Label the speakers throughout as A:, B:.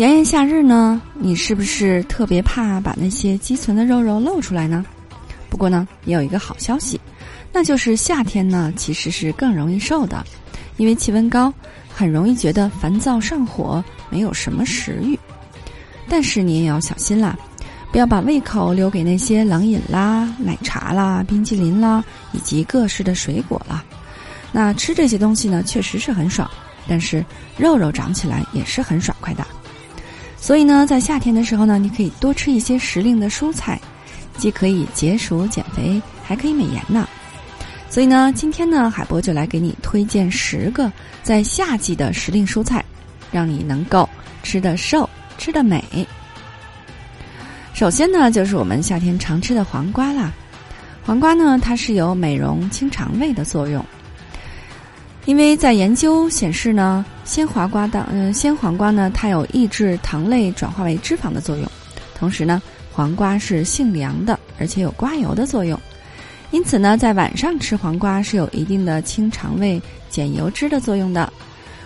A: 炎炎夏日呢，你是不是特别怕把那些积存的肉肉露出来呢？不过呢，也有一个好消息，那就是夏天呢其实是更容易瘦的，因为气温高，很容易觉得烦躁上火，没有什么食欲。但是你也要小心啦，不要把胃口留给那些冷饮啦、奶茶啦、冰淇淋啦以及各式的水果啦。那吃这些东西呢，确实是很爽，但是肉肉长起来也是很爽快的。所以呢，在夏天的时候呢，你可以多吃一些时令的蔬菜，既可以解暑减肥，还可以美颜呢。所以呢，今天呢，海波就来给你推荐十个在夏季的时令蔬菜，让你能够吃得瘦、吃得美。首先呢，就是我们夏天常吃的黄瓜啦。黄瓜呢，它是有美容清肠胃的作用。因为在研究显示呢，鲜黄瓜的嗯，鲜黄瓜呢，它有抑制糖类转化为脂肪的作用。同时呢，黄瓜是性凉的，而且有刮油的作用。因此呢，在晚上吃黄瓜是有一定的清肠胃、减油脂的作用的。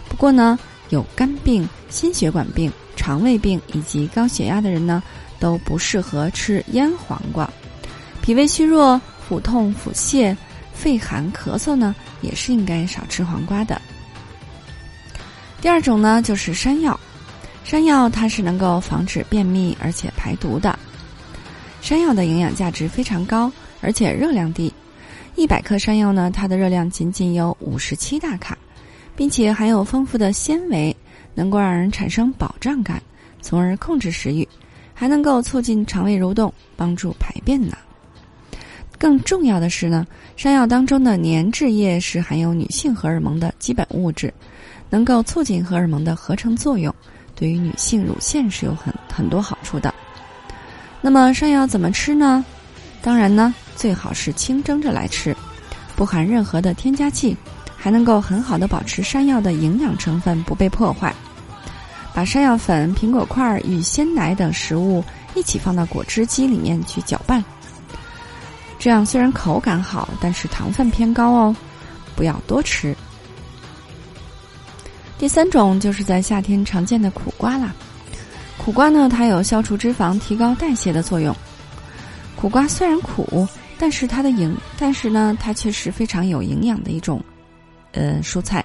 A: 不过呢，有肝病、心血管病、肠胃病以及高血压的人呢，都不适合吃腌黄瓜。脾胃虚弱、腹痛、腹泻。肺寒咳嗽呢，也是应该少吃黄瓜的。第二种呢，就是山药。山药它是能够防止便秘，而且排毒的。山药的营养价值非常高，而且热量低。一百克山药呢，它的热量仅仅有五十七大卡，并且含有丰富的纤维，能够让人产生饱胀感，从而控制食欲，还能够促进肠胃蠕动，帮助排便呢。更重要的是呢，山药当中的粘质液是含有女性荷尔蒙的基本物质，能够促进荷尔蒙的合成作用，对于女性乳腺是有很很多好处的。那么山药怎么吃呢？当然呢，最好是清蒸着来吃，不含任何的添加剂，还能够很好的保持山药的营养成分不被破坏。把山药粉、苹果块与鲜奶等食物一起放到果汁机里面去搅拌。这样虽然口感好，但是糖分偏高哦，不要多吃。第三种就是在夏天常见的苦瓜啦。苦瓜呢，它有消除脂肪、提高代谢的作用。苦瓜虽然苦，但是它的营，但是呢，它却是非常有营养的一种，呃，蔬菜。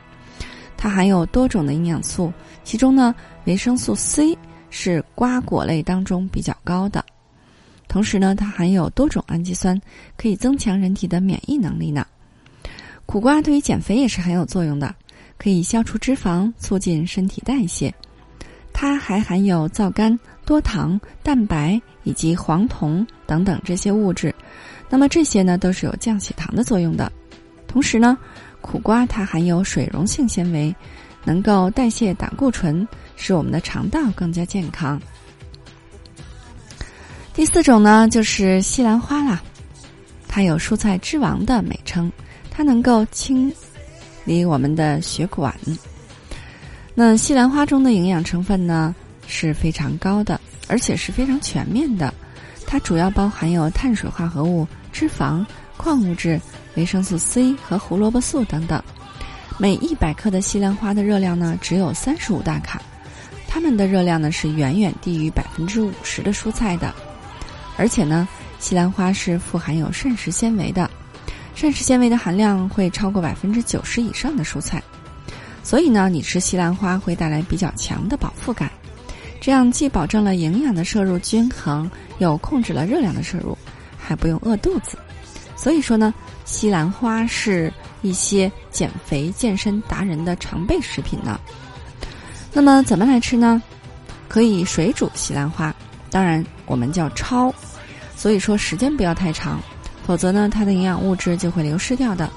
A: 它含有多种的营养素，其中呢，维生素 C 是瓜果类当中比较高的。同时呢，它含有多种氨基酸，可以增强人体的免疫能力呢。苦瓜对于减肥也是很有作用的，可以消除脂肪，促进身体代谢。它还含有皂苷、多糖、蛋白以及黄酮等等这些物质，那么这些呢都是有降血糖的作用的。同时呢，苦瓜它含有水溶性纤维，能够代谢胆固醇，使我们的肠道更加健康。第四种呢，就是西兰花啦，它有“蔬菜之王”的美称，它能够清理我们的血管。那西兰花中的营养成分呢是非常高的，而且是非常全面的。它主要包含有碳水化合物、脂肪、矿物质、维生素 C 和胡萝卜素等等。每一百克的西兰花的热量呢只有三十五大卡，它们的热量呢是远远低于百分之五十的蔬菜的。而且呢，西兰花是富含有膳食纤维的，膳食纤维的含量会超过百分之九十以上的蔬菜，所以呢，你吃西兰花会带来比较强的饱腹感，这样既保证了营养的摄入均衡，又控制了热量的摄入，还不用饿肚子。所以说呢，西兰花是一些减肥健身达人的常备食品呢。那么怎么来吃呢？可以水煮西兰花，当然我们叫焯。所以说时间不要太长，否则呢，它的营养物质就会流失掉的。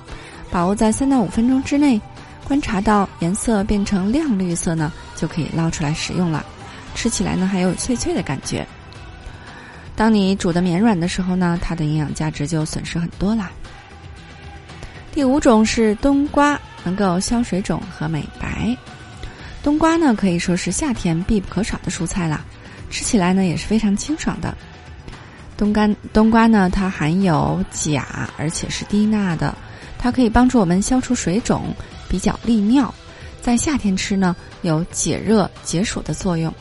A: 把握在三到五分钟之内，观察到颜色变成亮绿色呢，就可以捞出来食用了。吃起来呢还有脆脆的感觉。当你煮的绵软的时候呢，它的营养价值就损失很多啦。第五种是冬瓜，能够消水肿和美白。冬瓜呢可以说是夏天必不可少的蔬菜啦，吃起来呢也是非常清爽的。冬干冬瓜呢，它含有钾，而且是低钠的，它可以帮助我们消除水肿，比较利尿。在夏天吃呢，有解热解暑的作用。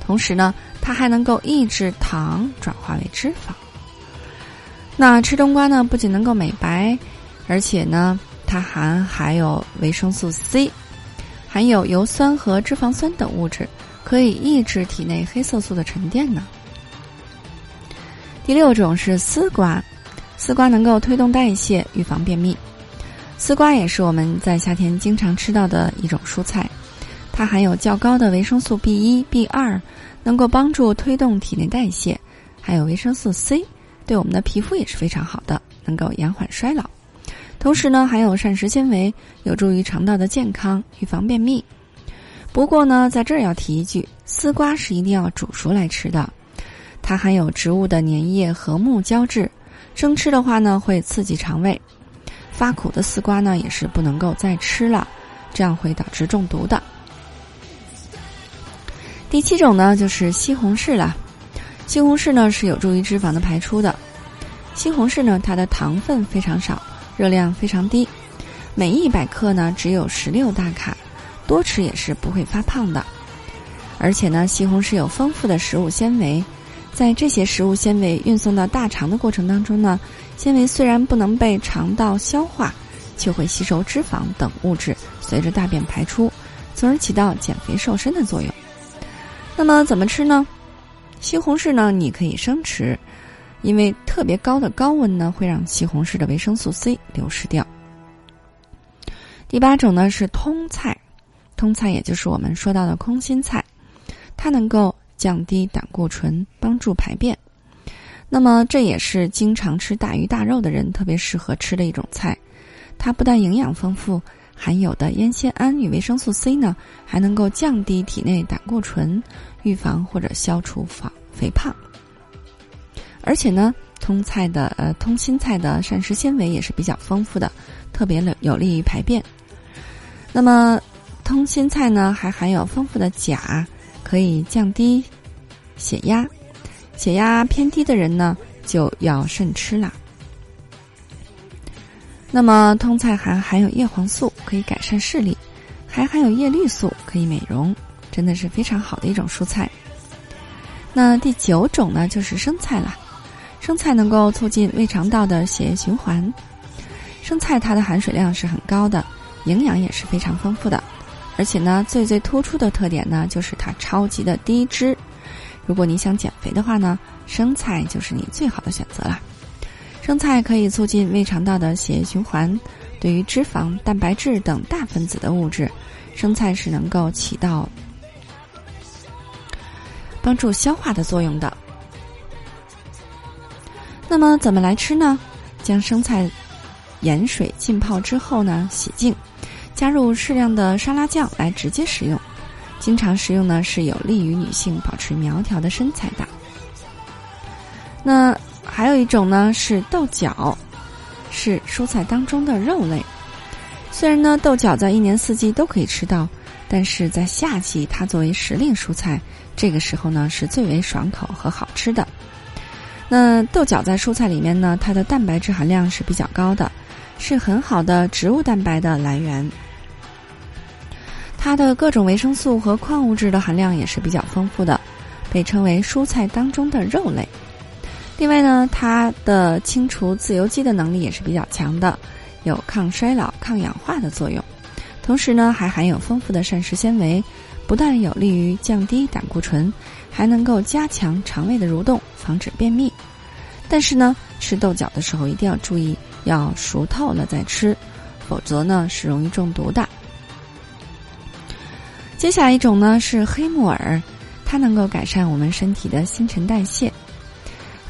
A: 同时呢，它还能够抑制糖转化为脂肪。那吃冬瓜呢，不仅能够美白，而且呢，它还含有维生素 C，含有油酸和脂肪酸等物质，可以抑制体内黑色素的沉淀呢。第六种是丝瓜，丝瓜能够推动代谢，预防便秘。丝瓜也是我们在夏天经常吃到的一种蔬菜，它含有较高的维生素 B 一、B 二，能够帮助推动体内代谢；还有维生素 C，对我们的皮肤也是非常好的，能够延缓衰老。同时呢，含有膳食纤维，有助于肠道的健康，预防便秘。不过呢，在这儿要提一句，丝瓜是一定要煮熟来吃的。它含有植物的粘液和木胶质，生吃的话呢会刺激肠胃。发苦的丝瓜呢也是不能够再吃了，这样会导致中毒的。第七种呢就是西红柿了，西红柿呢是有助于脂肪的排出的。西红柿呢它的糖分非常少，热量非常低，每一百克呢只有十六大卡，多吃也是不会发胖的。而且呢西红柿有丰富的食物纤维。在这些食物纤维运送到大肠的过程当中呢，纤维虽然不能被肠道消化，却会吸收脂肪等物质，随着大便排出，从而起到减肥瘦身的作用。那么怎么吃呢？西红柿呢，你可以生吃，因为特别高的高温呢，会让西红柿的维生素 C 流失掉。第八种呢是通菜，通菜也就是我们说到的空心菜，它能够。降低胆固醇，帮助排便。那么，这也是经常吃大鱼大肉的人特别适合吃的一种菜。它不但营养丰富，含有的烟酰胺与维生素 C 呢，还能够降低体内胆固醇，预防或者消除防肥胖。而且呢，通菜的呃通心菜的膳食纤维也是比较丰富的，特别有有利于排便。那么，通心菜呢还含有丰富的钾。可以降低血压，血压偏低的人呢就要慎吃啦。那么通菜还含有叶黄素，可以改善视力，还含有叶绿素，可以美容，真的是非常好的一种蔬菜。那第九种呢就是生菜了，生菜能够促进胃肠道的血液循环，生菜它的含水量是很高的，营养也是非常丰富的。而且呢，最最突出的特点呢，就是它超级的低脂。如果你想减肥的话呢，生菜就是你最好的选择了。生菜可以促进胃肠道的血液循环，对于脂肪、蛋白质等大分子的物质，生菜是能够起到帮助消化的作用的。那么怎么来吃呢？将生菜盐水浸泡之后呢，洗净。加入适量的沙拉酱来直接食用，经常食用呢是有利于女性保持苗条的身材的。那还有一种呢是豆角，是蔬菜当中的肉类。虽然呢豆角在一年四季都可以吃到，但是在夏季它作为时令蔬菜，这个时候呢是最为爽口和好吃的。那豆角在蔬菜里面呢，它的蛋白质含量是比较高的，是很好的植物蛋白的来源。它的各种维生素和矿物质的含量也是比较丰富的，被称为蔬菜当中的肉类。另外呢，它的清除自由基的能力也是比较强的，有抗衰老、抗氧化的作用。同时呢，还含有丰富的膳食纤维，不但有利于降低胆固醇，还能够加强肠胃的蠕动，防止便秘。但是呢，吃豆角的时候一定要注意，要熟透了再吃，否则呢是容易中毒的。接下来一种呢是黑木耳，它能够改善我们身体的新陈代谢。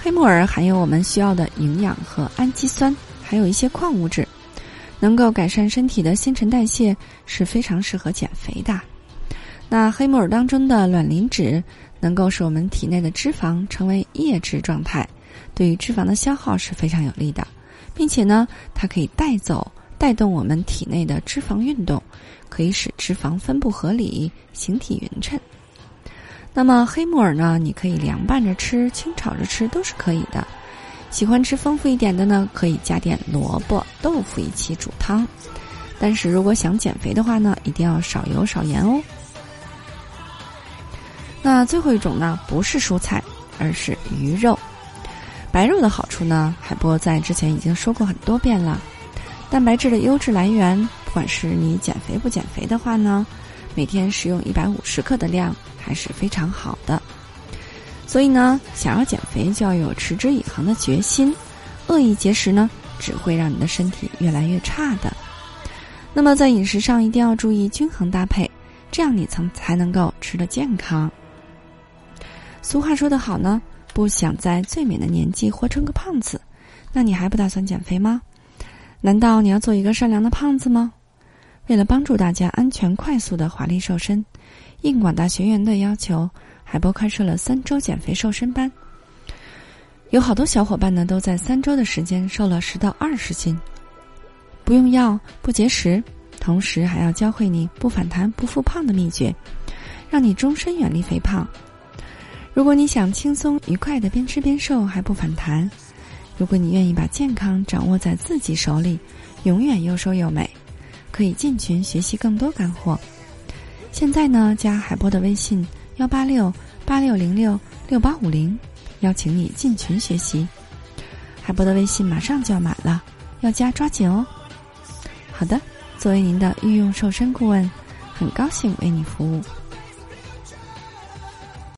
A: 黑木耳含有我们需要的营养和氨基酸，还有一些矿物质。能够改善身体的新陈代谢，是非常适合减肥的。那黑木耳当中的卵磷脂能够使我们体内的脂肪成为液质状态，对于脂肪的消耗是非常有利的，并且呢，它可以带走、带动我们体内的脂肪运动，可以使脂肪分布合理、形体匀称。那么黑木耳呢，你可以凉拌着吃、清炒着吃都是可以的。喜欢吃丰富一点的呢，可以加点萝卜、豆腐一起煮汤。但是如果想减肥的话呢，一定要少油少盐哦。那最后一种呢，不是蔬菜，而是鱼肉。白肉的好处呢，海波在之前已经说过很多遍了。蛋白质的优质来源，不管是你减肥不减肥的话呢，每天食用一百五十克的量还是非常好的。所以呢，想要减肥就要有持之以恒的决心，恶意节食呢，只会让你的身体越来越差的。那么在饮食上一定要注意均衡搭配，这样你才才能够吃得健康。俗话说得好呢，不想在最美的年纪活成个胖子，那你还不打算减肥吗？难道你要做一个善良的胖子吗？为了帮助大家安全快速的华丽瘦身，应广大学员的要求。海波开设了三周减肥瘦身班，有好多小伙伴呢都在三周的时间瘦了十到二十斤，不用药不节食，同时还要教会你不反弹不复胖的秘诀，让你终身远离肥胖。如果你想轻松愉快的边吃边瘦还不反弹，如果你愿意把健康掌握在自己手里，永远又瘦又美，可以进群学习更多干货。现在呢，加海波的微信。幺八六八六零六六八五零，邀请你进群学习。海波的微信马上就要满了，要加抓紧哦。好的，作为您的御用瘦身顾问，很高兴为你服务。